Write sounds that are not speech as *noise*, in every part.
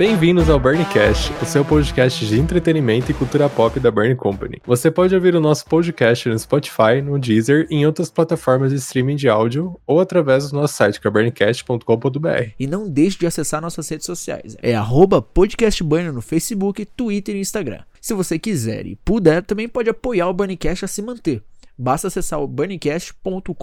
Bem-vindos ao Burncast, o seu podcast de entretenimento e cultura pop da Burn Company. Você pode ouvir o nosso podcast no Spotify, no Deezer e em outras plataformas de streaming de áudio ou através do nosso site que é burncast.com.br. E não deixe de acessar nossas redes sociais. É podcastburn no Facebook, Twitter e Instagram. Se você quiser e puder, também pode apoiar o Burncast a se manter. Basta acessar o burncast.com.br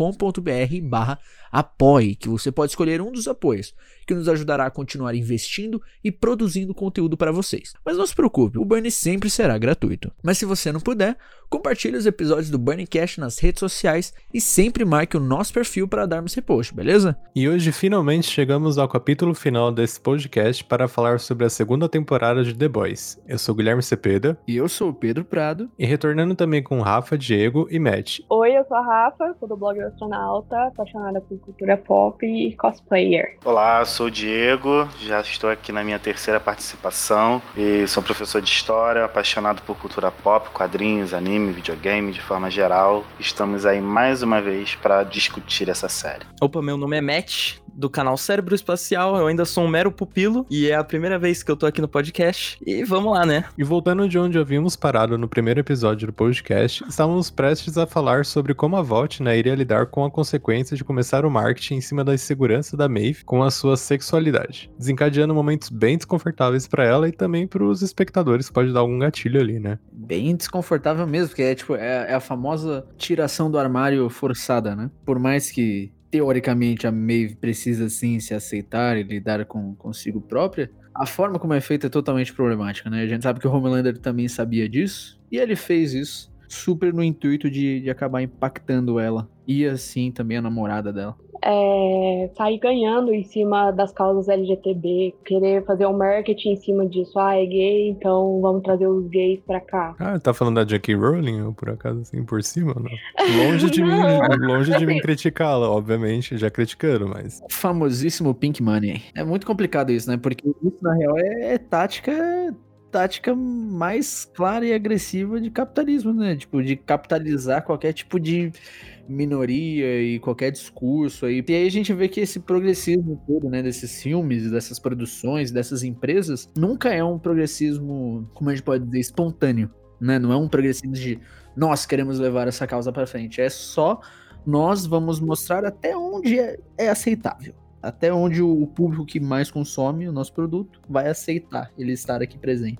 barra apoie, que você pode escolher um dos apoios, que nos ajudará a continuar investindo e produzindo conteúdo para vocês. Mas não se preocupe, o Burn sempre será gratuito. Mas se você não puder, compartilhe os episódios do Burncast nas redes sociais e sempre marque o nosso perfil para darmos repost, beleza? E hoje finalmente chegamos ao capítulo final desse podcast para falar sobre a segunda temporada de The Boys. Eu sou Guilherme Cepeda. E eu sou o Pedro Prado. E retornando também com Rafa, Diego e Matt. Oi, eu sou a Rafa, sou do blog Astronauta, apaixonada por cultura pop e cosplayer. Olá, sou o Diego, já estou aqui na minha terceira participação e sou professor de história, apaixonado por cultura pop, quadrinhos, anime, videogame de forma geral. Estamos aí mais uma vez para discutir essa série. Opa, meu nome é Matt, do canal Cérebro Espacial. Eu ainda sou um mero pupilo e é a primeira vez que eu tô aqui no podcast. E vamos lá, né? E voltando de onde havíamos parado no primeiro episódio do podcast, estávamos prestes a falar sobre como a VOT né, iria lidar com a consequência de começar o marketing em cima da insegurança da Maeve com a sua sexualidade, desencadeando momentos bem desconfortáveis para ela e também para os espectadores, pode dar algum gatilho ali, né? Bem desconfortável mesmo, porque é tipo é, é a famosa tiração do armário forçada, né? Por mais que teoricamente a Maeve precisa sim se aceitar e lidar com consigo própria, a forma como é feita é totalmente problemática, né? A gente sabe que o Homelander também sabia disso e ele fez isso super no intuito de, de acabar impactando ela e assim também a namorada dela é, sair ganhando em cima das causas LGTB, querer fazer um marketing em cima disso. Ah, é gay, então vamos trazer os gays pra cá. Ah, tá falando da Jackie Rowling, ou por acaso assim, por cima? Não. Longe de *laughs* mim, longe de mim criticá-la, obviamente, já criticando, mas... O famosíssimo Pink Money. É muito complicado isso, né? Porque isso, na real, é, é tática tática mais clara e agressiva de capitalismo, né? Tipo, de capitalizar qualquer tipo de minoria e qualquer discurso aí. E aí a gente vê que esse progressismo todo, né, desses filmes, dessas produções, dessas empresas, nunca é um progressismo, como a gente pode dizer, espontâneo, né? Não é um progressismo de nós queremos levar essa causa para frente, é só nós vamos mostrar até onde é, é aceitável até onde o público que mais consome o nosso produto vai aceitar ele estar aqui presente.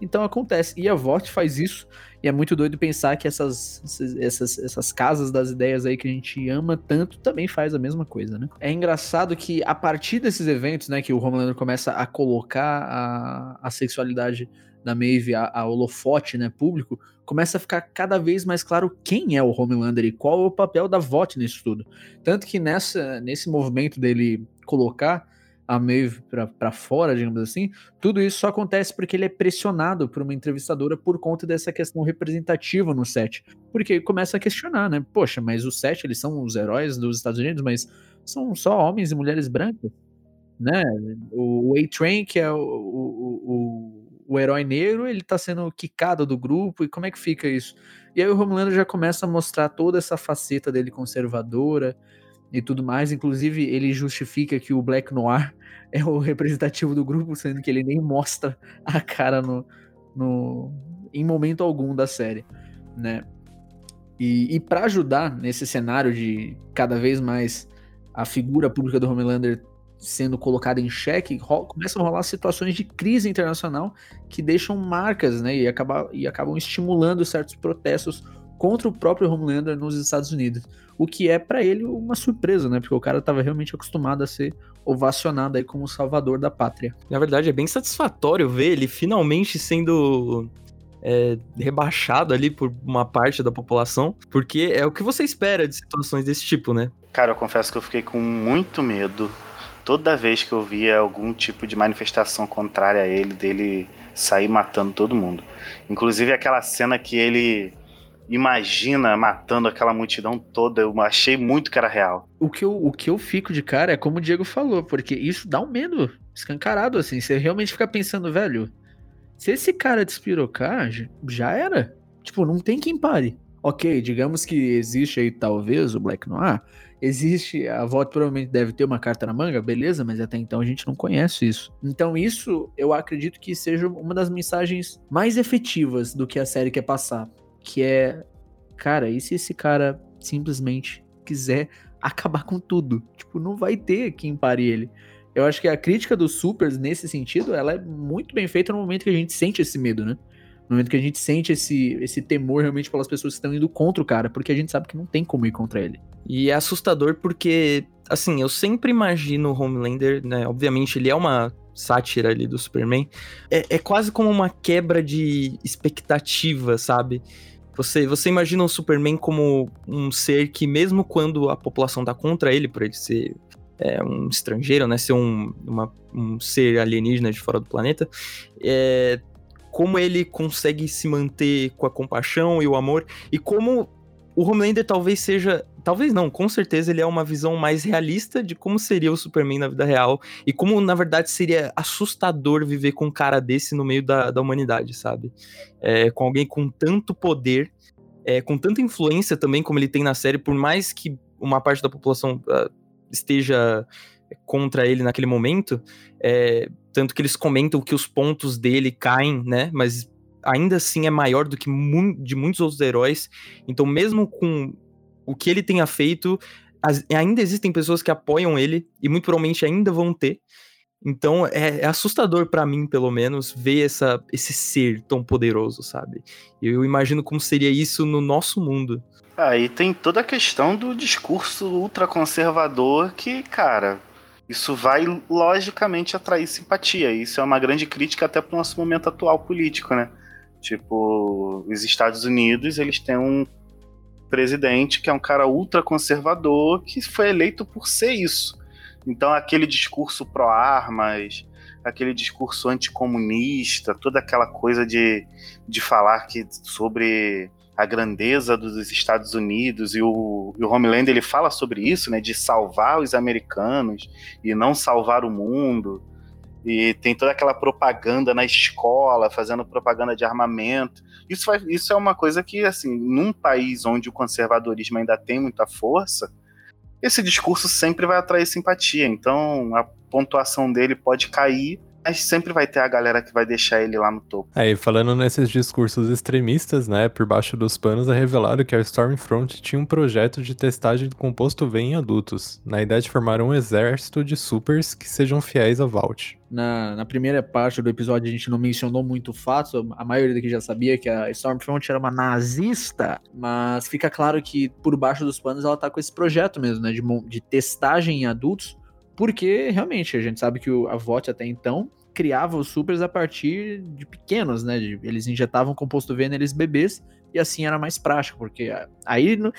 Então acontece. E a VOT faz isso. E é muito doido pensar que essas, essas, essas casas das ideias aí que a gente ama tanto também faz a mesma coisa, né? É engraçado que a partir desses eventos, né, que o Homelander começa a colocar a, a sexualidade da Maeve a, a holofote, né, público, começa a ficar cada vez mais claro quem é o Homelander e qual é o papel da VOT nisso tudo. Tanto que nessa, nesse movimento dele colocar a Maeve para fora, digamos assim, tudo isso só acontece porque ele é pressionado por uma entrevistadora por conta dessa questão representativa no set. Porque começa a questionar, né? Poxa, mas o set, eles são os heróis dos Estados Unidos, mas são só homens e mulheres brancas, né? O, A-Train, que é o, o, o herói negro, ele tá sendo quicado do grupo, e como é que fica isso? E aí o Homelander já começa a mostrar toda essa faceta dele conservadora, e tudo mais. Inclusive, ele justifica que o Black Noir *laughs* é o representativo do grupo, sendo que ele nem mostra a cara no, no em momento algum da série, né? E, e para ajudar nesse cenário de cada vez mais a figura pública do Homelander sendo colocada em xeque, começam a rolar situações de crise internacional que deixam marcas, né? E, acaba, e acabam estimulando certos protestos contra o próprio Homelander nos Estados Unidos. O que é para ele uma surpresa, né? Porque o cara estava realmente acostumado a ser ovacionado aí como salvador da pátria. Na verdade, é bem satisfatório ver ele finalmente sendo é, rebaixado ali por uma parte da população, porque é o que você espera de situações desse tipo, né? Cara, eu confesso que eu fiquei com muito medo toda vez que eu via algum tipo de manifestação contrária a ele, dele sair matando todo mundo. Inclusive aquela cena que ele imagina matando aquela multidão toda. Eu achei muito que era real. O que, eu, o que eu fico de cara é como o Diego falou, porque isso dá um medo escancarado, assim. Você realmente fica pensando, velho, se esse cara despirocar, já era. Tipo, não tem quem pare. ok, digamos que existe aí talvez o Black Noir, existe, a VOT provavelmente deve ter uma carta na manga, beleza, mas até então a gente não conhece isso. Então isso eu acredito que seja uma das mensagens mais efetivas do que a série quer passar, que é, cara, e se esse cara simplesmente quiser acabar com tudo? Tipo, não vai ter quem pare ele. Eu acho que a crítica dos supers nesse sentido, ela é muito bem feita no momento que a gente sente esse medo, né? No momento que a gente sente esse, esse temor realmente pelas pessoas que estão indo contra o cara, porque a gente sabe que não tem como ir contra ele. E é assustador porque, assim, eu sempre imagino o Homelander, né? Obviamente ele é uma sátira ali do Superman. É, é quase como uma quebra de expectativa, sabe? Você, você imagina o Superman como um ser que, mesmo quando a população tá contra ele, por ele ser é, um estrangeiro, né? Ser um, uma, um ser alienígena de fora do planeta, é, como ele consegue se manter com a compaixão e o amor, e como o Homelander talvez seja. Talvez não, com certeza ele é uma visão mais realista de como seria o Superman na vida real. E como, na verdade, seria assustador viver com um cara desse no meio da, da humanidade, sabe? É, com alguém com tanto poder, é, com tanta influência também, como ele tem na série, por mais que uma parte da população uh, esteja contra ele naquele momento. É, tanto que eles comentam que os pontos dele caem, né? Mas ainda assim é maior do que mu de muitos outros heróis. Então, mesmo com o que ele tenha feito, as, ainda existem pessoas que apoiam ele e muito provavelmente ainda vão ter. Então é, é assustador para mim, pelo menos, ver essa, esse ser tão poderoso, sabe? Eu imagino como seria isso no nosso mundo. Aí tem toda a questão do discurso ultraconservador que, cara, isso vai logicamente atrair simpatia. Isso é uma grande crítica até para o nosso momento atual político, né? Tipo, os Estados Unidos, eles têm um presidente que é um cara ultraconservador que foi eleito por ser isso. Então, aquele discurso pró-armas, aquele discurso anticomunista, toda aquela coisa de, de falar que sobre a grandeza dos Estados Unidos e o, e o Homelander ele fala sobre isso, né, de salvar os americanos e não salvar o mundo. E tem toda aquela propaganda na escola, fazendo propaganda de armamento. Isso, vai, isso é uma coisa que, assim, num país onde o conservadorismo ainda tem muita força, esse discurso sempre vai atrair simpatia. Então, a pontuação dele pode cair mas sempre vai ter a galera que vai deixar ele lá no topo. Aí, falando nesses discursos extremistas, né, por baixo dos panos é revelado que a Stormfront tinha um projeto de testagem do composto V em adultos, na ideia de formar um exército de supers que sejam fiéis a Vault. Na, na primeira parte do episódio a gente não mencionou muito o fato, a maioria daqui já sabia que a Stormfront era uma nazista, mas fica claro que por baixo dos panos ela tá com esse projeto mesmo, né, de, de testagem em adultos, porque realmente a gente sabe que o, a VOT até então criava os supers a partir de pequenos, né? De, eles injetavam composto V neles bebês e assim era mais prático, porque aí não,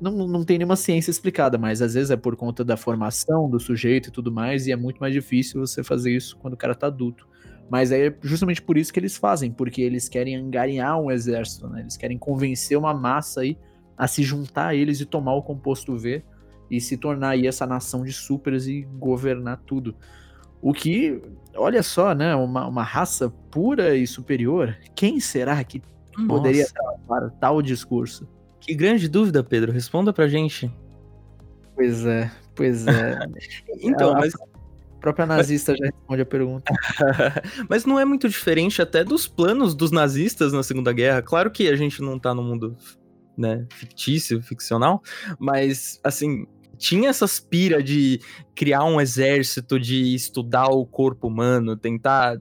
não, não tem nenhuma ciência explicada, mas às vezes é por conta da formação do sujeito e tudo mais, e é muito mais difícil você fazer isso quando o cara tá adulto. Mas é justamente por isso que eles fazem, porque eles querem angariar um exército, né? Eles querem convencer uma massa aí a se juntar a eles e tomar o composto V e se tornar aí essa nação de supers e governar tudo. O que, olha só, né? Uma, uma raça pura e superior. Quem será que Nossa. poderia para tal discurso? Que grande dúvida, Pedro. Responda pra gente. Pois é, pois é. *laughs* então, a, mas. A própria nazista mas... já responde a pergunta. *laughs* mas não é muito diferente até dos planos dos nazistas na Segunda Guerra. Claro que a gente não tá no mundo né, fictício, ficcional, mas assim, tinha essas pira de criar um exército, de estudar o corpo humano, tentar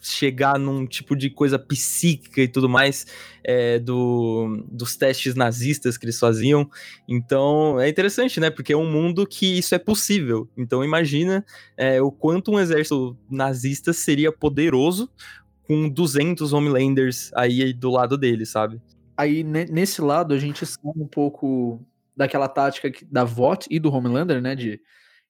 chegar num tipo de coisa psíquica e tudo mais é, do, dos testes nazistas que eles faziam. Então é interessante, né? Porque é um mundo que isso é possível. Então imagina é, o quanto um exército nazista seria poderoso com 200 Homelanders aí do lado dele, sabe? Aí nesse lado a gente sabe um pouco daquela tática da VOT e do Homelander, né, de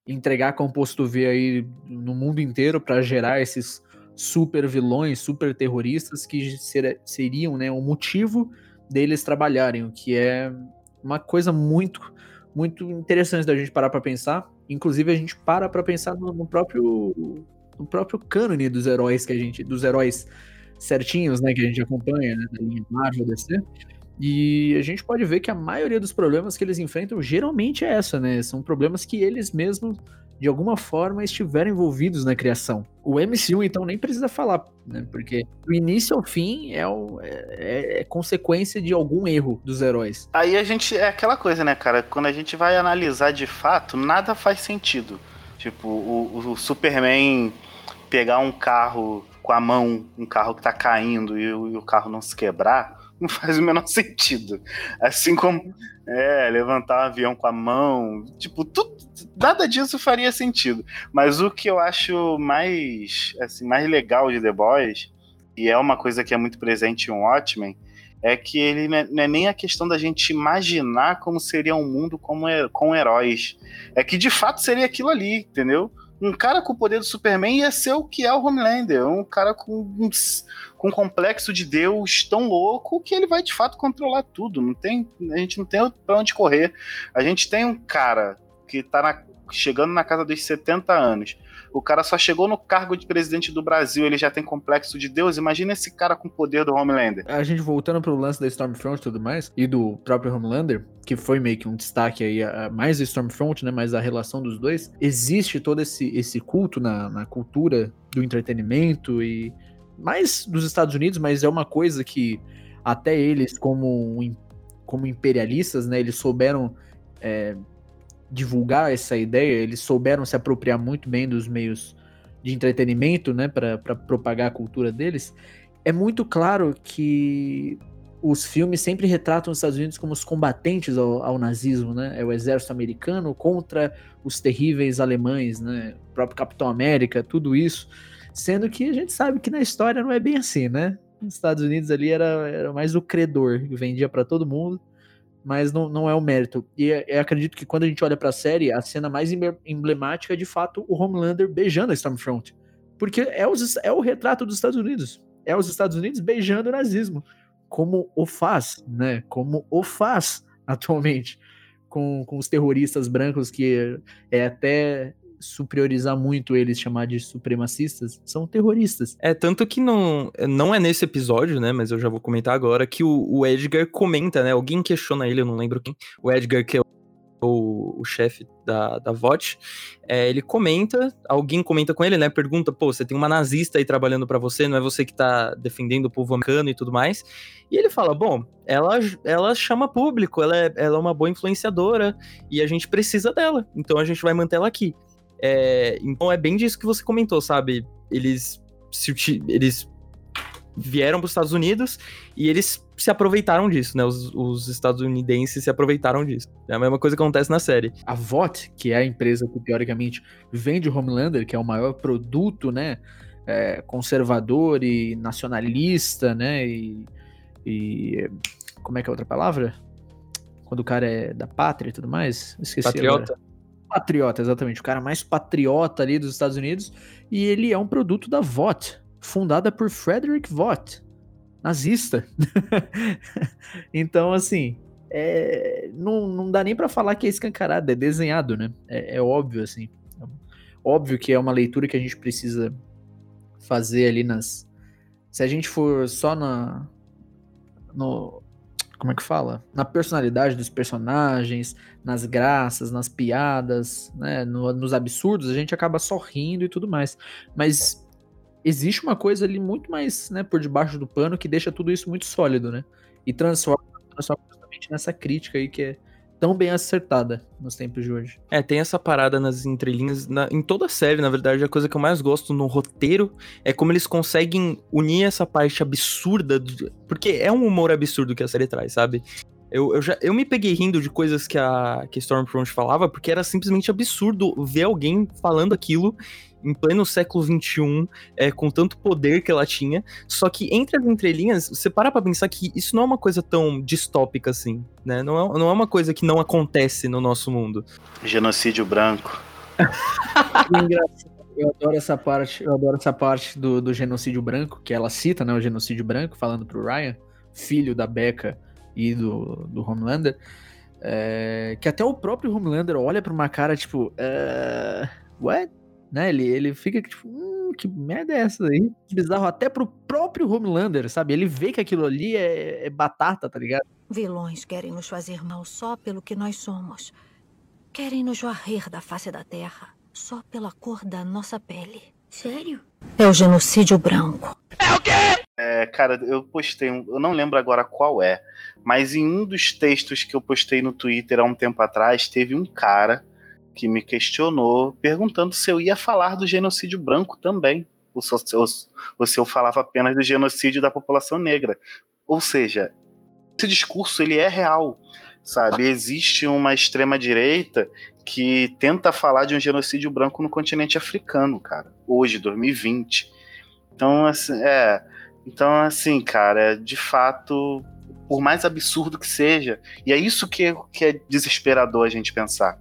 entregar composto V aí no mundo inteiro para gerar esses super vilões, super terroristas que ser, seriam, né, o motivo deles trabalharem, o que é uma coisa muito muito interessante da gente parar para pensar. Inclusive a gente para para pensar no, no, próprio no próprio cânone dos heróis que a gente dos heróis certinhos, né, que a gente acompanha, né, da linha Marvel DC E a gente pode ver que a maioria dos problemas que eles enfrentam geralmente é essa, né? São problemas que eles mesmos, de alguma forma, estiveram envolvidos na criação. O MCU, então, nem precisa falar, né? Porque do início ao fim é, o, é, é consequência de algum erro dos heróis. Aí a gente. É aquela coisa, né, cara? Quando a gente vai analisar de fato, nada faz sentido. Tipo, o, o Superman pegar um carro com a mão, um carro que tá caindo e, e o carro não se quebrar *laughs* não faz o menor sentido. Assim como é, levantar um avião com a mão, tipo, tudo, nada disso faria sentido. Mas o que eu acho mais, assim, mais legal de The Boys, e é uma coisa que é muito presente em Watchmen, é que ele não é nem a questão da gente imaginar como seria um mundo como, com heróis. É que de fato seria aquilo ali, entendeu? Um cara com o poder do Superman ia ser o que é o Homelander. Um cara com um, com um complexo de Deus tão louco que ele vai de fato controlar tudo. Não tem, a gente não tem pra onde correr. A gente tem um cara que tá na, chegando na casa dos 70 anos o cara só chegou no cargo de presidente do Brasil, ele já tem complexo de Deus. Imagina esse cara com o poder do Homelander. A gente voltando pro lance da Stormfront e tudo mais, e do próprio Homelander, que foi meio que um destaque aí, mais do Stormfront, né? Mas a relação dos dois. Existe todo esse, esse culto na, na cultura do entretenimento e mais dos Estados Unidos, mas é uma coisa que até eles, como, como imperialistas, né? Eles souberam. É, divulgar essa ideia, eles souberam se apropriar muito bem dos meios de entretenimento, né, para propagar a cultura deles. É muito claro que os filmes sempre retratam os Estados Unidos como os combatentes ao, ao, nazismo, né? É o exército americano contra os terríveis alemães, né? O próprio Capitão América, tudo isso. Sendo que a gente sabe que na história não é bem assim, né? Os Estados Unidos ali era, era mais o credor, que vendia para todo mundo mas não, não é o mérito. E é, é, acredito que quando a gente olha para a série, a cena mais emblemática é de fato o Homelander beijando a Stormfront. Porque é, os, é o retrato dos Estados Unidos. É os Estados Unidos beijando o nazismo. Como o faz, né? Como o faz *laughs* atualmente com, com os terroristas brancos, que é até superiorizar muito eles, chamar de supremacistas, são terroristas. É, tanto que não, não é nesse episódio, né, mas eu já vou comentar agora, que o, o Edgar comenta, né, alguém questiona ele, eu não lembro quem, o Edgar que é o, o chefe da, da VOT, é, ele comenta, alguém comenta com ele, né? Pergunta, pô, você tem uma nazista aí trabalhando para você, não é você que tá defendendo o povo americano e tudo mais. E ele fala, bom, ela, ela chama público, ela é, ela é uma boa influenciadora e a gente precisa dela, então a gente vai manter ela aqui. É, então é bem disso que você comentou, sabe? Eles se, eles vieram para os Estados Unidos e eles se aproveitaram disso, né? Os, os, estadunidenses se aproveitaram disso. É a mesma coisa que acontece na série. A VOT, que é a empresa que teoricamente vende Homelander, que é o maior produto, né? É, conservador e nacionalista, né? E, e, como é que é a outra palavra? Quando o cara é da pátria e tudo mais? Esqueci Patriota. Agora patriota, exatamente. O cara mais patriota ali dos Estados Unidos. E ele é um produto da VOT, fundada por Frederick Vought, nazista. *laughs* então, assim, é, não, não dá nem para falar que é escancarado, é desenhado, né? É, é, óbvio, assim. Óbvio que é uma leitura que a gente precisa fazer ali nas. Se a gente for só na. No, como é que fala? Na personalidade dos personagens, nas graças, nas piadas, né? No, nos absurdos, a gente acaba sorrindo e tudo mais. Mas existe uma coisa ali muito mais, né, por debaixo do pano que deixa tudo isso muito sólido, né? E transforma, transforma justamente nessa crítica aí que é tão bem acertada nos tempos de hoje. É, tem essa parada nas entrelinhas, na, em toda a série, na verdade, a coisa que eu mais gosto no roteiro é como eles conseguem unir essa parte absurda, do, porque é um humor absurdo que a série traz, sabe? Eu, eu, já, eu me peguei rindo de coisas que a que Stormfront falava, porque era simplesmente absurdo ver alguém falando aquilo em pleno século XXI, é, com tanto poder que ela tinha. Só que entre as entrelinhas, você para pra pensar que isso não é uma coisa tão distópica assim, né? Não é, não é uma coisa que não acontece no nosso mundo. Genocídio branco. *laughs* Eu adoro essa parte, eu adoro essa parte do, do genocídio branco, que ela cita, né? O genocídio branco, falando pro Ryan, filho da Becca e do, do Homelander. É, que até o próprio Homelander olha pra uma cara tipo, uh, what? Né? Ele, ele fica tipo, hum, que merda é essa aí? Bizarro até pro próprio Homelander, sabe? Ele vê que aquilo ali é, é batata, tá ligado? Vilões querem nos fazer mal só pelo que nós somos. Querem nos varrer da face da terra só pela cor da nossa pele. Sério? É o genocídio branco. É, cara, eu postei, um, eu não lembro agora qual é, mas em um dos textos que eu postei no Twitter há um tempo atrás, teve um cara que me questionou perguntando se eu ia falar do genocídio branco também, ou se, ou, ou se eu falava apenas do genocídio da população negra. Ou seja, esse discurso ele é real, sabe? Existe uma extrema direita que tenta falar de um genocídio branco no continente africano, cara. Hoje, 2020. Então, assim, é, então assim, cara, de fato, por mais absurdo que seja, e é isso que, que é desesperador a gente pensar.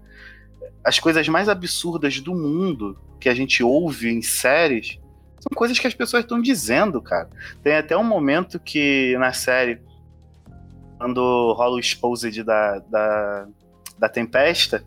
As coisas mais absurdas do mundo que a gente ouve em séries são coisas que as pessoas estão dizendo, cara. Tem até um momento que na série quando rola o exposed da, da, da Tempesta,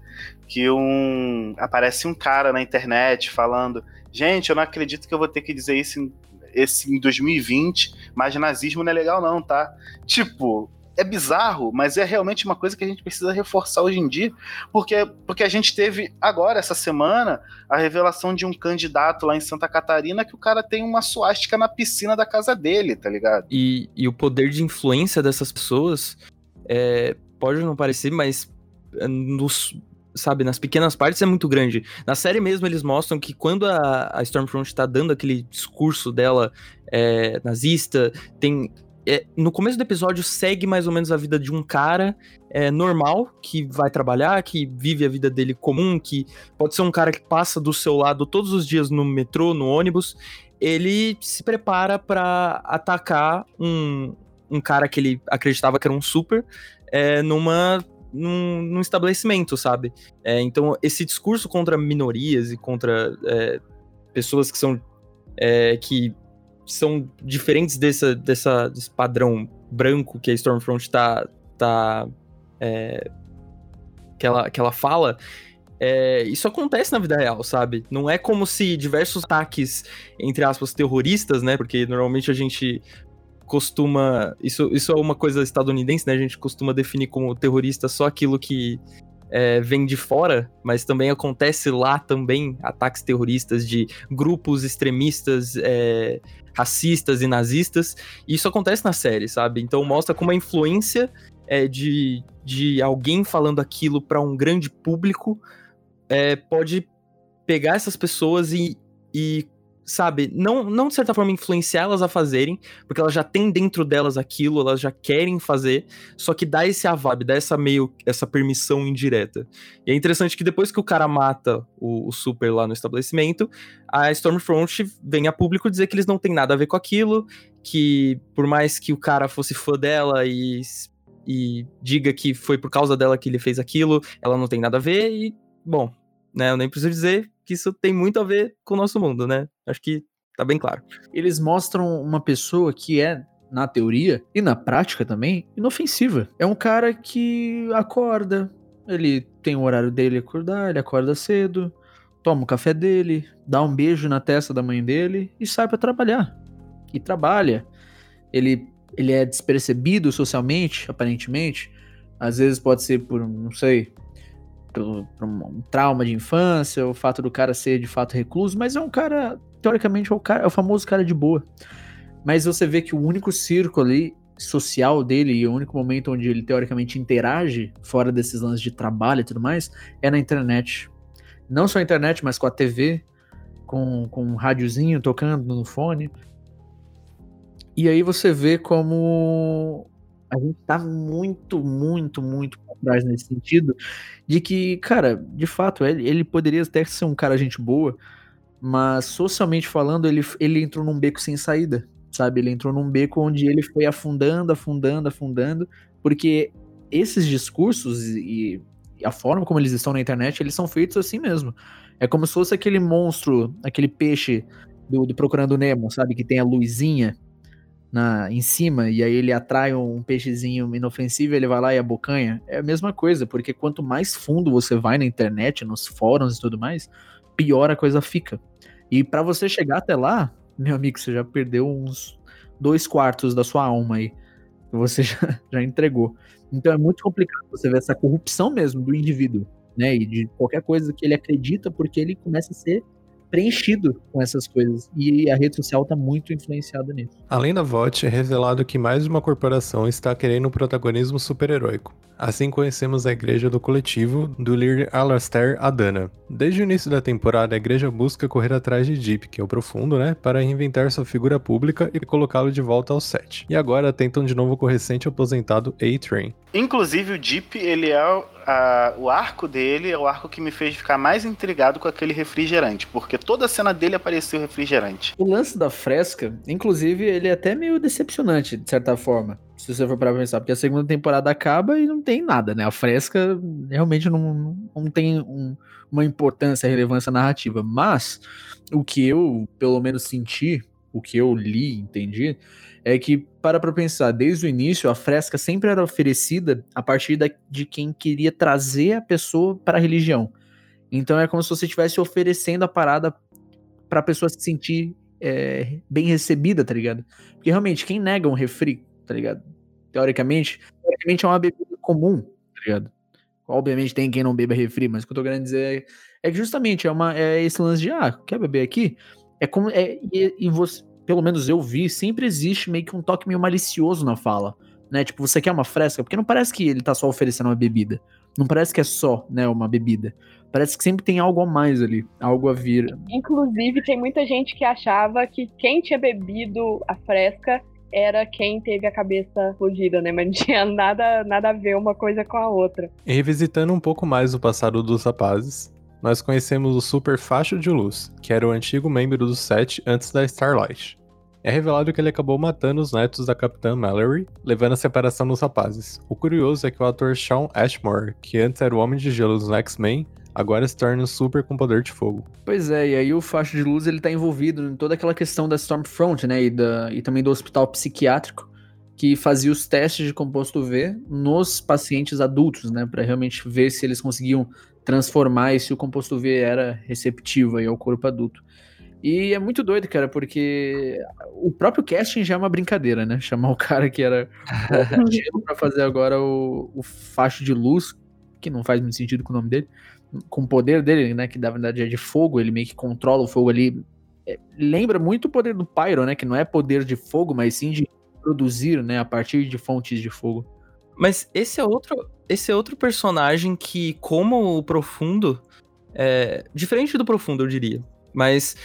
que um aparece um cara na internet falando: gente, eu não acredito que eu vou ter que dizer isso em, esse, em 2020, mas nazismo não é legal, não, tá? Tipo, é bizarro, mas é realmente uma coisa que a gente precisa reforçar hoje em dia, porque, porque a gente teve agora, essa semana, a revelação de um candidato lá em Santa Catarina que o cara tem uma suástica na piscina da casa dele, tá ligado? E, e o poder de influência dessas pessoas é, pode não parecer, mas é, nos, sabe, nas pequenas partes é muito grande. Na série mesmo eles mostram que quando a, a Stormfront tá dando aquele discurso dela é, nazista, tem é, no começo do episódio segue mais ou menos a vida de um cara é, normal, que vai trabalhar, que vive a vida dele comum, que pode ser um cara que passa do seu lado todos os dias no metrô, no ônibus. Ele se prepara para atacar um, um cara que ele acreditava que era um super é, numa num, num, estabelecimento, sabe? É, então, esse discurso contra minorias e contra é, pessoas que são. É, que são diferentes dessa, dessa, desse padrão branco que a Stormfront tá. tá é, que, ela, que ela fala. É, isso acontece na vida real, sabe? Não é como se diversos ataques, entre aspas, terroristas, né? Porque normalmente a gente costuma. Isso, isso é uma coisa estadunidense, né? A gente costuma definir como terrorista só aquilo que é, vem de fora, mas também acontece lá também ataques terroristas de grupos extremistas é, racistas e nazistas. E isso acontece na série, sabe? Então mostra como a influência é, de, de alguém falando aquilo para um grande público é, pode pegar essas pessoas e, e sabe, não, não de certa forma influenciá-las a fazerem, porque elas já têm dentro delas aquilo, elas já querem fazer, só que dá esse avab, dá essa meio, essa permissão indireta. E é interessante que depois que o cara mata o, o Super lá no estabelecimento, a Stormfront vem a público dizer que eles não têm nada a ver com aquilo, que por mais que o cara fosse fã dela e, e diga que foi por causa dela que ele fez aquilo, ela não tem nada a ver e, bom, né, eu nem preciso dizer, que isso tem muito a ver com o nosso mundo, né? Acho que tá bem claro. Eles mostram uma pessoa que é, na teoria e na prática também, inofensiva. É um cara que acorda, ele tem o horário dele acordar, ele acorda cedo, toma o café dele, dá um beijo na testa da mãe dele e sai para trabalhar. E trabalha. Ele, ele é despercebido socialmente, aparentemente. Às vezes pode ser por, não sei, por, um trauma de infância, o fato do cara ser de fato recluso, mas é um cara, teoricamente, é o, cara, é o famoso cara de boa. Mas você vê que o único círculo ali social dele e o único momento onde ele teoricamente interage, fora desses lances de trabalho e tudo mais, é na internet. Não só a internet, mas com a TV, com, com um rádiozinho tocando no fone. E aí você vê como a gente tá muito, muito, muito atrás nesse sentido, de que, cara, de fato, ele, ele poderia até ser um cara gente boa, mas socialmente falando, ele, ele entrou num beco sem saída, sabe? Ele entrou num beco onde ele foi afundando, afundando, afundando, porque esses discursos e, e a forma como eles estão na internet, eles são feitos assim mesmo. É como se fosse aquele monstro, aquele peixe do, do Procurando Nemo, sabe? Que tem a luzinha na, em cima e aí ele atrai um peixezinho inofensivo, ele vai lá e abocanha. É a mesma coisa, porque quanto mais fundo você vai na internet, nos fóruns e tudo mais, pior a coisa fica. E para você chegar até lá, meu amigo, você já perdeu uns dois quartos da sua alma aí. você *laughs* já, já entregou. Então é muito complicado você ver essa corrupção mesmo do indivíduo, né? E de qualquer coisa que ele acredita, porque ele começa a ser preenchido com essas coisas. E a rede social está muito influenciada nisso. Além da VOT, é revelado que mais de uma corporação está querendo um protagonismo super-heróico. Assim conhecemos a igreja do coletivo do líder Alastair Adana. Desde o início da temporada, a igreja busca correr atrás de Deep, que é o profundo, né, para reinventar sua figura pública e colocá-lo de volta ao set. E agora tentam de novo com o recente aposentado A-Train. Inclusive o Deep, ele é a, o arco dele é o arco que me fez ficar mais intrigado com aquele refrigerante, porque toda a cena dele apareceu refrigerante. O lance da fresca, inclusive, ele é até meio decepcionante, de certa forma, se você for para pensar, porque a segunda temporada acaba e não tem nada, né? A fresca realmente não, não tem um, uma importância, relevância narrativa, mas o que eu, pelo menos, senti, o que eu li, entendi, é que, para pra pensar, desde o início, a fresca sempre era oferecida a partir da, de quem queria trazer a pessoa para a religião. Então é como se você estivesse oferecendo a parada para a pessoa se sentir é, bem recebida, tá ligado? Porque realmente, quem nega um refri, tá ligado? Teoricamente, teoricamente é uma bebida comum, tá ligado? Obviamente tem quem não beba refri, mas o que eu tô querendo dizer é, é que justamente é, uma, é esse lance de, ah, quer beber aqui? É como. É, e, e você, pelo menos eu vi, sempre existe meio que um toque meio malicioso na fala. Né? Tipo, você quer uma fresca? Porque não parece que ele tá só oferecendo uma bebida. Não parece que é só, né, uma bebida. Parece que sempre tem algo a mais ali, algo a vir. Inclusive, tem muita gente que achava que quem tinha bebido a fresca era quem teve a cabeça fodida, né? Mas não tinha *laughs* nada, nada a ver uma coisa com a outra. E revisitando um pouco mais o passado dos rapazes, nós conhecemos o Super Facho de Luz, que era o antigo membro do set antes da Starlight. É revelado que ele acabou matando os netos da Capitã Mallory, levando a separação dos rapazes. O curioso é que o ator Sean Ashmore, que antes era o Homem de Gelo dos X-Men, agora se torna um super com poder de fogo. Pois é, e aí o Facho de Luz ele tá envolvido em toda aquela questão da Stormfront, né, e, da, e também do hospital psiquiátrico, que fazia os testes de composto V nos pacientes adultos, né, para realmente ver se eles conseguiam transformar e se o composto V era receptivo aí ao corpo adulto. E é muito doido, cara, porque o próprio casting já é uma brincadeira, né? Chamar o cara que era o *laughs* pra fazer agora o, o facho de luz, que não faz muito sentido com o nome dele, com o poder dele, né? Que na verdade é de fogo, ele meio que controla o fogo ali. É, lembra muito o poder do Pyro, né? Que não é poder de fogo, mas sim de produzir, né? A partir de fontes de fogo. Mas esse é outro, esse é outro personagem que, como o Profundo, é diferente do Profundo, eu diria. Mas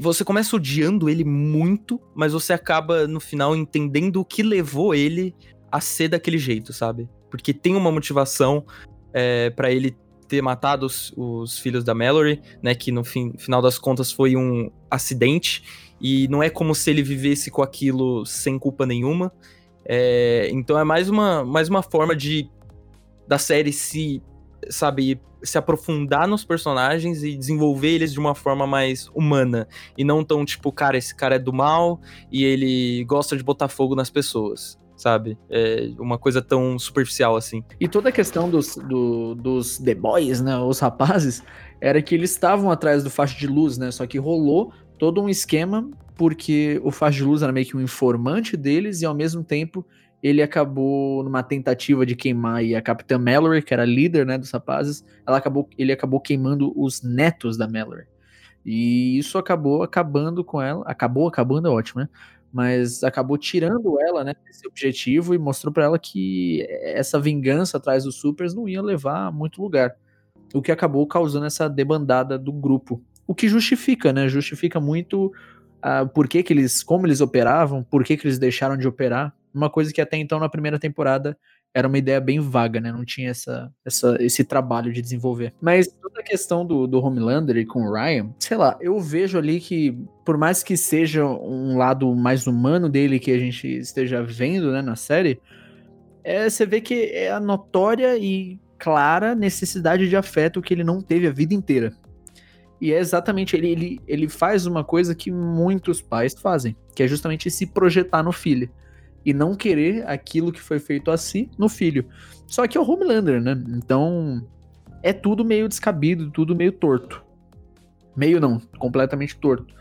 você começa odiando ele muito, mas você acaba no final entendendo o que levou ele a ser daquele jeito, sabe? Porque tem uma motivação é, para ele ter matado os, os, filhos da Mallory, né? Que no fim, final das contas foi um acidente. E não é como se ele vivesse com aquilo sem culpa nenhuma. É, então é mais uma, mais uma forma de da série se, sabe, se aprofundar nos personagens e desenvolver eles de uma forma mais humana. E não tão tipo, cara, esse cara é do mal e ele gosta de botar fogo nas pessoas. Sabe? É uma coisa tão superficial assim. E toda a questão dos, do, dos The Boys, né? Os rapazes, era que eles estavam atrás do faixa de luz, né? Só que rolou todo um esquema porque o faixa de luz era meio que um informante deles e ao mesmo tempo ele acabou numa tentativa de queimar a Capitã Mallory, que era líder, né, dos rapazes, ela acabou, ele acabou queimando os netos da Mallory. E isso acabou acabando com ela, acabou acabando é ótimo, né? Mas acabou tirando ela, né, desse objetivo e mostrou para ela que essa vingança atrás dos supers não ia levar a muito lugar. O que acabou causando essa debandada do grupo. O que justifica, né? Justifica muito uh, por que, que eles, como eles operavam, por que, que eles deixaram de operar, uma coisa que até então na primeira temporada era uma ideia bem vaga, né? Não tinha essa, essa, esse trabalho de desenvolver. Mas toda a questão do, do Homelander e com o Ryan, sei lá, eu vejo ali que, por mais que seja um lado mais humano dele que a gente esteja vendo, né, na série, é, você vê que é a notória e clara necessidade de afeto que ele não teve a vida inteira. E é exatamente, ele, ele, ele faz uma coisa que muitos pais fazem, que é justamente se projetar no filho e não querer aquilo que foi feito a si no filho. Só que é o Homelander, né? Então é tudo meio descabido, tudo meio torto. Meio não, completamente torto.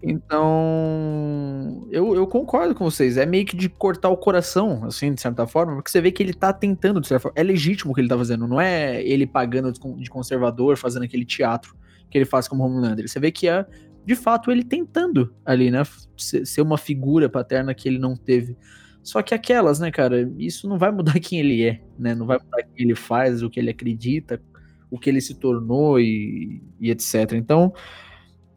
Então, eu, eu concordo com vocês. É meio que de cortar o coração, assim, de certa forma, porque você vê que ele tá tentando, de certa forma. É legítimo o que ele tá fazendo, não é ele pagando de conservador, fazendo aquele teatro que ele faz como Homelander. Você vê que é, de fato, ele tentando ali, né? Ser uma figura paterna que ele não teve. Só que aquelas, né, cara, isso não vai mudar *laughs* quem ele é, né? Não vai mudar o que ele faz, o que ele acredita, o que ele se tornou e, e etc. Então,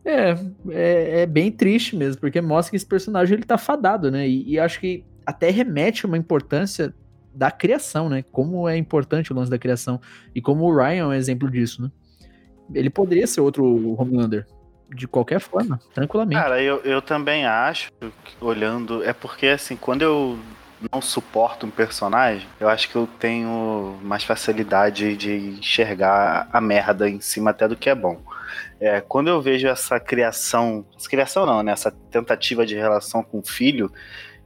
é, é, é, bem triste mesmo, porque mostra que esse personagem ele tá fadado, né? E, e, acho que até remete uma importância da criação, né? Como é importante o lance da criação. E como o Ryan é um exemplo disso, né? Ele poderia ser outro Homelander. De qualquer forma, tranquilamente. Cara, eu, eu também acho, olhando. É porque, assim, quando eu não suporto um personagem, eu acho que eu tenho mais facilidade de enxergar a merda em cima até do que é bom. É, quando eu vejo essa criação, essa criação não, né? Essa tentativa de relação com o filho,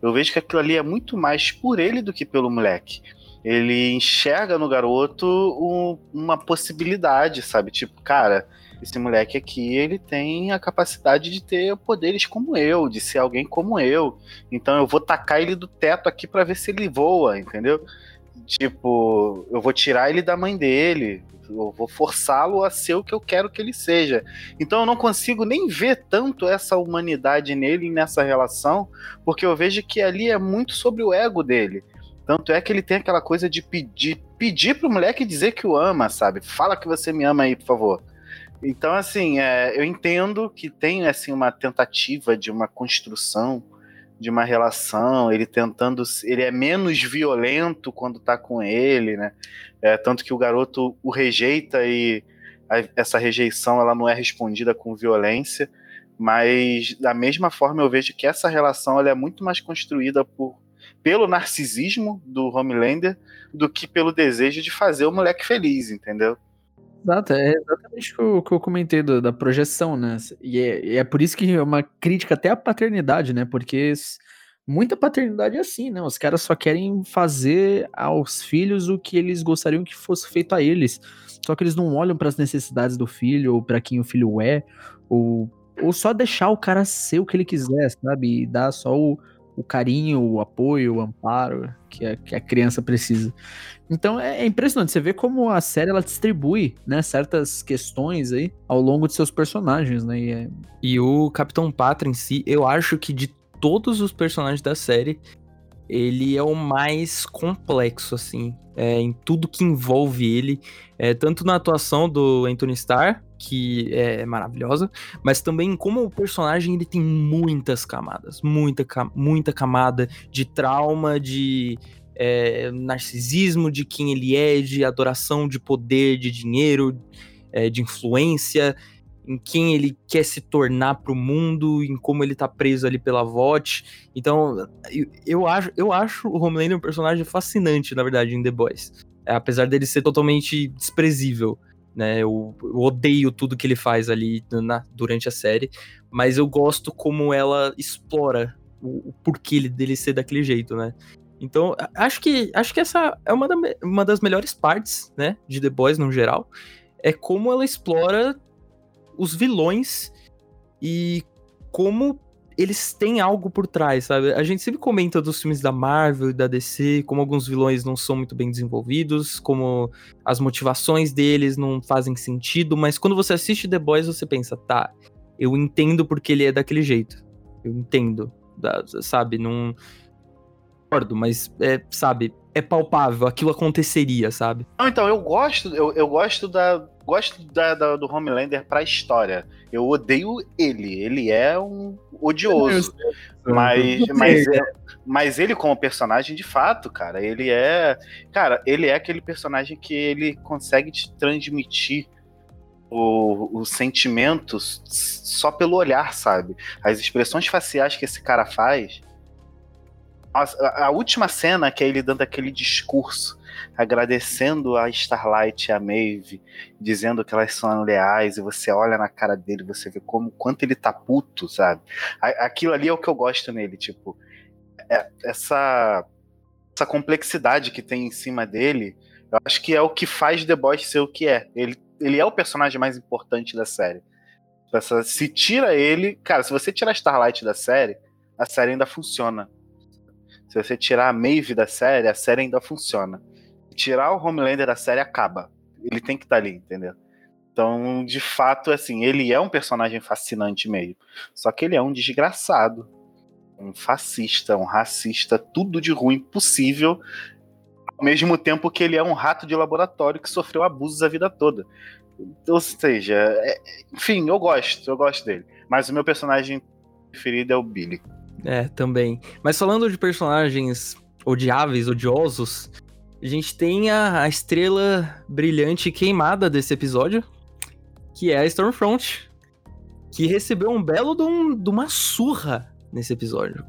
eu vejo que aquilo ali é muito mais por ele do que pelo moleque. Ele enxerga no garoto um, uma possibilidade, sabe? Tipo, cara, esse moleque aqui, ele tem a capacidade de ter poderes como eu, de ser alguém como eu. Então eu vou tacar ele do teto aqui para ver se ele voa, entendeu? Tipo, eu vou tirar ele da mãe dele, eu vou forçá-lo a ser o que eu quero que ele seja. Então eu não consigo nem ver tanto essa humanidade nele nessa relação, porque eu vejo que ali é muito sobre o ego dele. Tanto é que ele tem aquela coisa de pedir, pedir pro moleque dizer que o ama, sabe? Fala que você me ama aí, por favor. Então, assim, é, eu entendo que tem assim uma tentativa de uma construção de uma relação, ele tentando, ele é menos violento quando tá com ele, né? É, tanto que o garoto o rejeita e a, essa rejeição ela não é respondida com violência, mas da mesma forma eu vejo que essa relação ela é muito mais construída por pelo narcisismo do Homelander do que pelo desejo de fazer o moleque feliz, entendeu? Exato, é exatamente o que eu, que eu comentei do, da projeção, né? E é, é, por isso que é uma crítica até à paternidade, né? Porque muita paternidade é assim, né? Os caras só querem fazer aos filhos o que eles gostariam que fosse feito a eles. Só que eles não olham para as necessidades do filho, ou para quem o filho é, ou, ou só deixar o cara ser o que ele quiser, sabe? E dar só o, o carinho, o apoio, o amparo que a, que a criança precisa. Então é, é, impressionante, você vê como a série ela distribui, né, certas questões aí ao longo de seus personagens, né? E, é... e o Capitão Pátria em si, eu acho que de todos os personagens da série, ele é o mais complexo, assim, é, em tudo que envolve ele, é, tanto na atuação do Anthony Starr, que é maravilhosa, mas também como o personagem ele tem muitas camadas, muita, muita camada de trauma, de é, narcisismo, de quem ele é, de adoração, de poder, de dinheiro, é, de influência, em quem ele quer se tornar para o mundo, em como ele tá preso ali pela VOT. Então, eu, eu, acho, eu acho o Homelander um personagem fascinante, na verdade, em The Boys. É, apesar dele ser totalmente desprezível né? Eu, eu, odeio tudo que ele faz ali na, durante a série, mas eu gosto como ela explora o, o porquê dele ser daquele jeito, né? Então, acho que acho que essa é uma, da, uma das melhores partes, né, de The Boys no geral, é como ela explora os vilões e como eles têm algo por trás, sabe? A gente sempre comenta dos filmes da Marvel e da DC, como alguns vilões não são muito bem desenvolvidos, como as motivações deles não fazem sentido, mas quando você assiste The Boys, você pensa, tá, eu entendo porque ele é daquele jeito. Eu entendo, sabe? Não. Concordo, mas, é, sabe, é palpável, aquilo aconteceria, sabe? Não, então, eu gosto, eu, eu gosto da, gosto da, da, do Homelander pra história. Eu odeio ele. Ele é um odioso. Mas, mas, é, mas ele, como personagem, de fato, cara, ele é. Cara, ele é aquele personagem que ele consegue te transmitir o, os sentimentos só pelo olhar, sabe? As expressões faciais que esse cara faz. A, a última cena que é ele dando aquele discurso agradecendo a Starlight e a Maeve, dizendo que elas são leais, e você olha na cara dele, você vê como quanto ele tá puto, sabe? Aquilo ali é o que eu gosto nele, tipo, é, essa essa complexidade que tem em cima dele, eu acho que é o que faz The Boys ser o que é. Ele, ele é o personagem mais importante da série. Essa, se tira ele, cara, se você tirar Starlight da série, a série ainda funciona. Se você tirar a Maeve da série, a série ainda funciona. Tirar o Homelander da série acaba. Ele tem que estar tá ali, entendeu? Então, de fato, assim, ele é um personagem fascinante meio. Só que ele é um desgraçado. Um fascista, um racista, tudo de ruim possível. Ao mesmo tempo que ele é um rato de laboratório que sofreu abusos a vida toda. Ou seja, é, enfim, eu gosto, eu gosto dele. Mas o meu personagem preferido é o Billy. É, também. Mas falando de personagens odiáveis, odiosos, a gente tem a, a estrela brilhante queimada desse episódio, que é a Stormfront, que recebeu um belo de, um, de uma surra nesse episódio.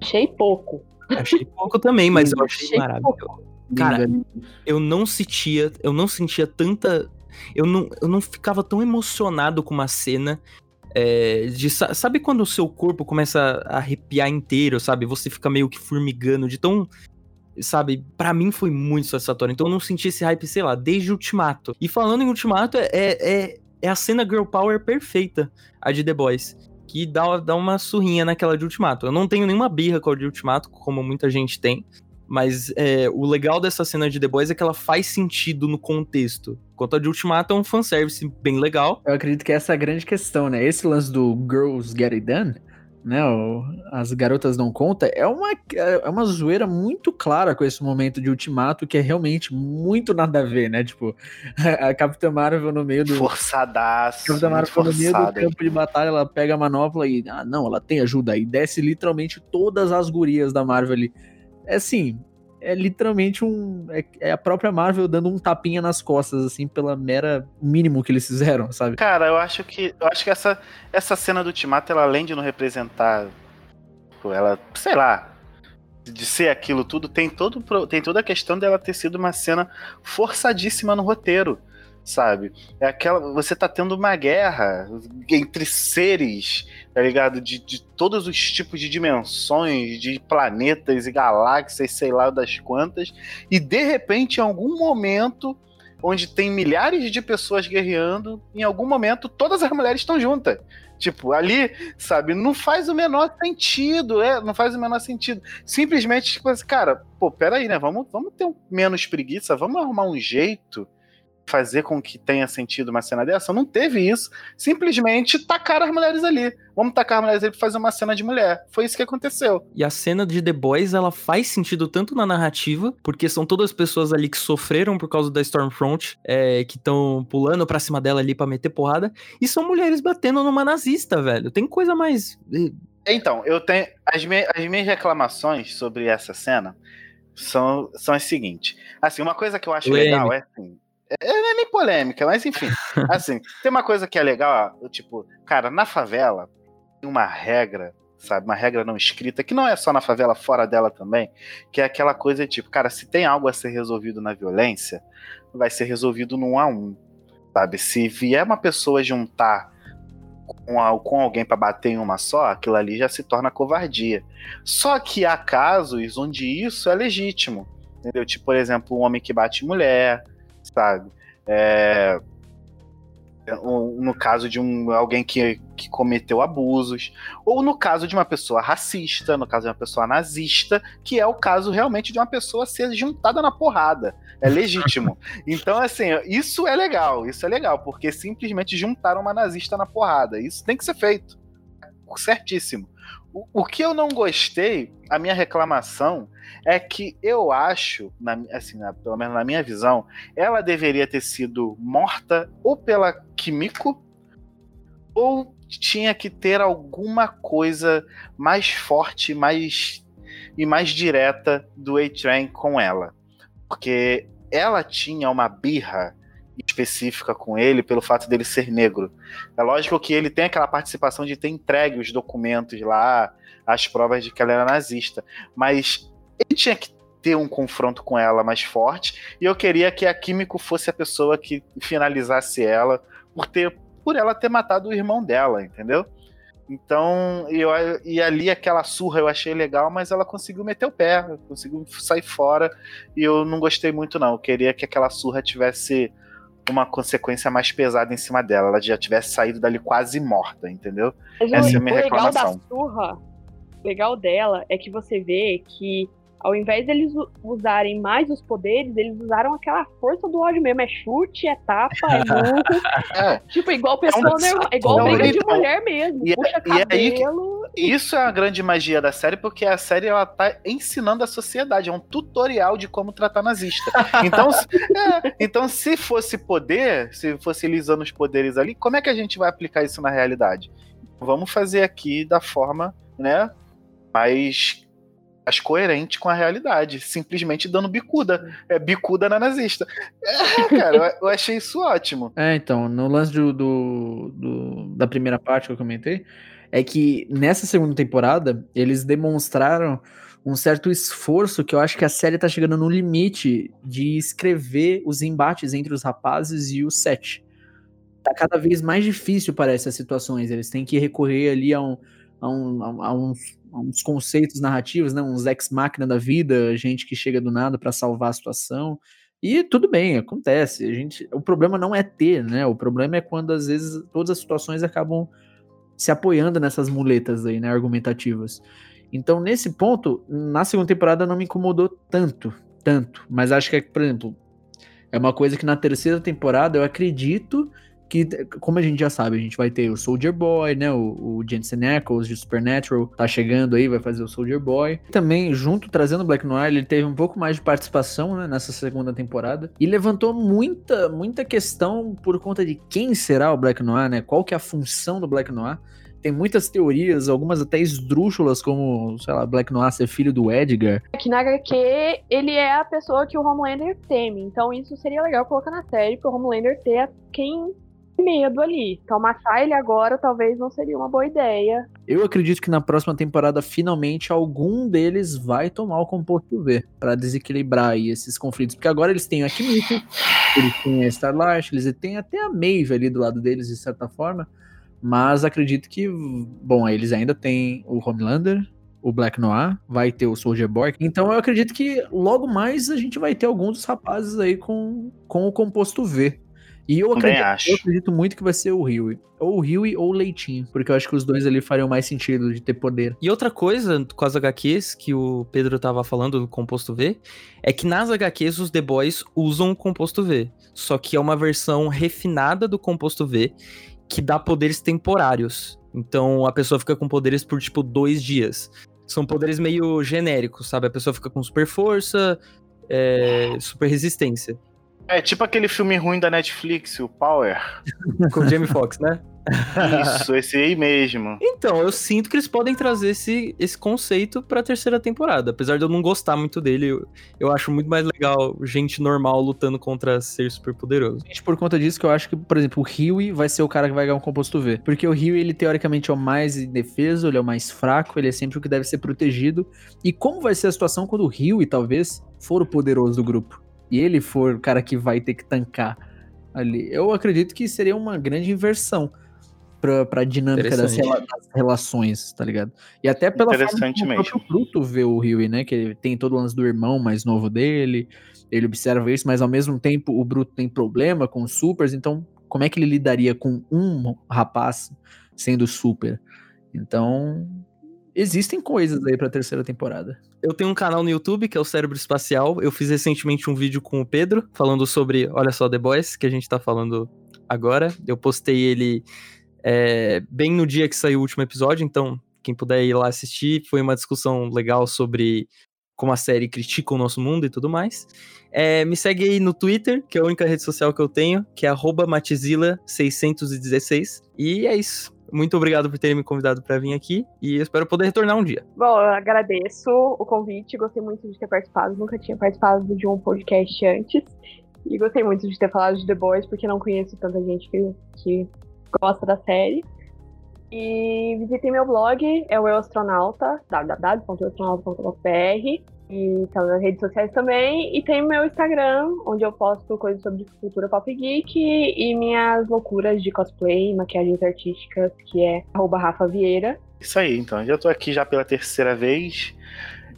Achei pouco. Achei pouco também, mas eu achei, achei maravilhoso. Pouco. Cara, eu não sentia, eu não sentia tanta eu não, eu não ficava tão emocionado com uma cena. É, de, sabe quando o seu corpo começa a arrepiar inteiro, sabe? Você fica meio que formigando de tão. Sabe, para mim foi muito satisfatório. Então eu não senti esse hype, sei lá, desde Ultimato. E falando em Ultimato, é, é, é a cena Girl Power perfeita, a de The Boys. Que dá, dá uma surrinha naquela de Ultimato. Eu não tenho nenhuma birra com a de Ultimato, como muita gente tem. Mas é, o legal dessa cena de The Boys é que ela faz sentido no contexto. Quanto a de Ultimato, é um fanservice bem legal. Eu acredito que essa é a grande questão, né? Esse lance do Girls Get It Done, né? As garotas não conta, é uma, é uma zoeira muito clara com esse momento de Ultimato, que é realmente muito nada a ver, né? Tipo, *laughs* a Capitã Marvel no meio do. Forçadaço. A Capitã Marvel no meio do campo de batalha, ela pega a manopla e. Ah, não, ela tem ajuda. E desce literalmente todas as gurias da Marvel ali é assim, é literalmente um. É, é, a própria Marvel dando um tapinha nas costas, assim, pela mera mínimo que eles fizeram, sabe? Cara, eu acho que. Eu acho que essa, essa cena do Ultimato, ela além de não representar. Ela, sei lá. De ser aquilo tudo, tem, todo, tem toda a questão dela ter sido uma cena forçadíssima no roteiro sabe? É aquela. Você tá tendo uma guerra entre seres, tá ligado? De, de todos os tipos de dimensões, de planetas e galáxias, sei lá das quantas, e de repente, em algum momento. Onde tem milhares de pessoas guerreando, em algum momento todas as mulheres estão juntas. Tipo, ali, sabe, não faz o menor sentido, é, não faz o menor sentido. Simplesmente, tipo assim, cara, pô, peraí, né? Vamos, vamos ter um menos preguiça, vamos arrumar um jeito fazer com que tenha sentido uma cena dessa, não teve isso. Simplesmente tacaram as mulheres ali. Vamos tacar as mulheres ali pra fazer uma cena de mulher. Foi isso que aconteceu. E a cena de The Boys, ela faz sentido tanto na narrativa, porque são todas pessoas ali que sofreram por causa da Stormfront, é, que estão pulando pra cima dela ali pra meter porrada, e são mulheres batendo numa nazista, velho. Tem coisa mais. Então, eu tenho. As, me, as minhas reclamações sobre essa cena são, são as seguintes. Assim, uma coisa que eu acho Leme. legal é assim é, não é nem polêmica, mas enfim. *laughs* assim, tem uma coisa que é legal, ó, tipo, cara, na favela tem uma regra, sabe? Uma regra não escrita, que não é só na favela, fora dela também, que é aquela coisa tipo, cara, se tem algo a ser resolvido na violência, vai ser resolvido no um a um, sabe? Se vier uma pessoa juntar com, com alguém para bater em uma só, aquilo ali já se torna covardia. Só que há casos onde isso é legítimo, entendeu? Tipo, por exemplo, um homem que bate mulher, sabe? É, no caso de um, alguém que, que cometeu abusos, ou no caso de uma pessoa racista, no caso de uma pessoa nazista, que é o caso realmente de uma pessoa ser juntada na porrada. É legítimo. *laughs* então, assim, isso é legal, isso é legal, porque simplesmente juntaram uma nazista na porrada. Isso tem que ser feito. Certíssimo. O, que eu não gostei, a minha reclamação, é que eu acho, na, assim, na, pelo menos na minha visão, ela deveria ter sido morta ou pela Kimiko, ou tinha que ter alguma coisa mais forte mais, e mais direta do A-Train com ela. Porque ela tinha uma birra específica com ele pelo fato dele ser negro. É lógico que ele tem aquela participação de ter entregue os documentos lá, as provas de que ela era nazista, mas ele tinha que ter um confronto com ela mais forte, e eu queria que a Químico fosse a pessoa que finalizasse ela por ter por ela ter matado o irmão dela, entendeu? Então, eu, e ali aquela surra eu achei legal, mas ela conseguiu meter o pé, conseguiu sair fora, e eu não gostei muito não. Eu queria que aquela surra tivesse uma consequência mais pesada em cima dela. Ela já tivesse saído dali quase morta, entendeu? Mas Essa o, é a minha o legal da reclamação. surra, o legal dela é que você vê que ao invés deles usarem mais os poderes, eles usaram aquela força do ódio mesmo. É chute, é tapa, é *laughs* murro. É, tipo, igual pessoa normal. É igual então, briga de então, mulher mesmo. e é- Puxa e é aí que- cabelo. Isso é a grande magia da série, porque a série ela tá ensinando a sociedade, é um tutorial de como tratar nazista. Então, se, *laughs* é, então, se fosse poder, se fosse ele usando os poderes ali, como é que a gente vai aplicar isso na realidade? Vamos fazer aqui da forma, né, mais, mais coerente com a realidade, simplesmente dando bicuda. É bicuda na nazista. É, cara, eu, achei isso ótimo. É, então, no lance do, do- do- da primeira parte que eu comentei, é que nessa segunda temporada eles demonstraram um certo esforço que eu acho que a série tá chegando no limite de escrever os embates entre os rapazes e o set. Tá cada vez mais difícil, parece, as situações. Eles têm que recorrer ali a, um, a, um- a- uns, a uns conceitos narrativos, né? Uns ex-máquina da vida, gente que chega do nada pra salvar a situação. E tudo bem, acontece. A gente, o problema não é ter, né? O problema é quando às vezes todas as situações acabam se apoiando nessas muletas aí, né, argumentativas. Então, nesse ponto, na segunda temporada não me incomodou tanto, tanto, mas acho que, por exemplo, é uma coisa que na terceira temporada eu acredito que, como a gente já sabe, a gente vai ter o Soldier Boy, né, o, o Jensen Ackles de Supernatural tá chegando aí, vai fazer o Soldier Boy. Também, junto, trazendo o Black Noir, ele teve um pouco mais de participação, né, nessa segunda temporada, e levantou muita, muita questão por conta de quem será o Black Noir, né, qual que é a função do Black Noir. Tem muitas teorias, algumas até esdrúxulas, como, sei lá, Black Noir ser filho do Edgar. Que na HQ ele é a pessoa que o Homelander teme. Então isso seria legal colocar na série pro Homelander ter quem medo ali. Então matar ele agora talvez não seria uma boa ideia. Eu acredito que na próxima temporada, finalmente, algum deles vai tomar o composto V pra desequilibrar aí esses conflitos. Porque agora eles têm a Kimiko, eles têm a Starlight, eles têm até a Maeve ali do lado deles, de certa forma. Mas acredito que, bom, eles ainda têm o Homelander, o Black Noir, vai ter o Soldier Boy. Então eu acredito que logo mais a gente vai ter alguns dos rapazes aí com, com o composto V. E eu acredito, acho. eu acredito muito que vai ser o Huey. Ou o Huey ou o Leitinho. Porque eu acho que os dois ali fariam mais sentido de ter poder. E outra coisa com as HQs que o Pedro tava falando do composto V é que nas HQs os The Boys usam o composto V. Só que é uma versão refinada do composto V que dá poderes temporários. Então a pessoa fica com poderes por tipo dois dias. São poderes meio genéricos, sabe? A pessoa fica com super força, é, super resistência. É tipo aquele filme ruim da Netflix, o Power. *laughs* Com o Jamie Foxx, né? Isso, esse aí mesmo. Então, eu sinto que eles podem trazer esse, esse conceito pra terceira temporada. Apesar de eu não gostar muito dele, eu, eu acho muito mais legal gente normal lutando contra ser super poderoso. Gente, por conta disso que eu acho que, por exemplo, o Huey vai ser o cara que vai ganhar um composto V. Porque o Huey, ele teoricamente é o mais indefeso, ele é o mais fraco, ele é sempre o que deve ser protegido. E como vai ser a situação quando o Huey, talvez, for o poderoso do grupo? E ele for o cara que vai ter que tancar ali. Eu acredito que seria uma grande inversão pra, pra dinâmica das, rela- das relações, tá ligado? E até pela forma como o próprio Pluto vê o Huey, né? Que ele tem todo o lance do irmão mais novo dele, ele observa isso, mas ao mesmo tempo o Bruto tem problema com os supers, então como é que ele lidaria com um rapaz sendo super? Então, existem coisas aí pra terceira temporada. Eu tenho um canal no YouTube que é o Cérebro Espacial. Eu fiz recentemente um vídeo com o Pedro falando sobre, olha só, The Boys, que a gente tá falando agora. Eu postei ele é, bem no dia que saiu o último episódio, então quem puder ir lá assistir, foi uma discussão legal sobre como a série critica o nosso mundo e tudo mais. É, me segue aí no Twitter, que é a única rede social que eu tenho, que é arroba matizila616. E é isso. Muito obrigado por terem me convidado para vir aqui e espero poder retornar um dia. Bom, eu agradeço o convite, gostei muito de ter participado, nunca tinha participado de um podcast antes. E gostei muito de ter falado de The Boys, porque não conheço tanta gente que, que gosta da série. E visitem meu blog, é o Eu Astronauta. E tá nas redes sociais também. E tem meu Instagram, onde eu posto coisas sobre cultura pop geek e minhas loucuras de cosplay, maquiagens artísticas, que é Rafa Vieira. Isso aí, então. Já tô aqui já pela terceira vez.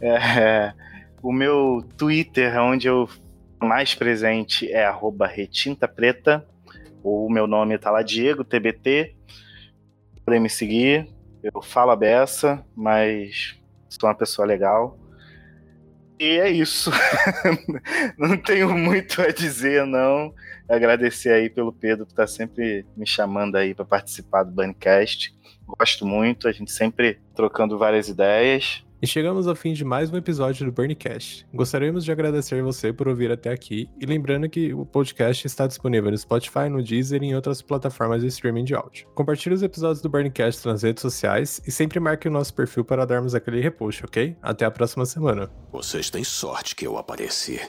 É, o meu Twitter, onde eu mais presente é retinta preta. O meu nome tá lá, Diego TBT. Podem me seguir. Eu falo a beça, mas sou uma pessoa legal. E é isso. *laughs* não tenho muito a dizer, não. Agradecer aí pelo Pedro que tá sempre me chamando aí para participar do Bancast. Gosto muito, a gente sempre trocando várias ideias. E chegamos ao fim de mais um episódio do Burncast. Gostaríamos de agradecer você por ouvir até aqui e lembrando que o podcast está disponível no Spotify, no Deezer e em outras plataformas de streaming de áudio. Compartilhe os episódios do Burncast nas redes sociais e sempre marque o nosso perfil para darmos aquele repost, ok? Até a próxima semana. Vocês têm sorte que eu apareci.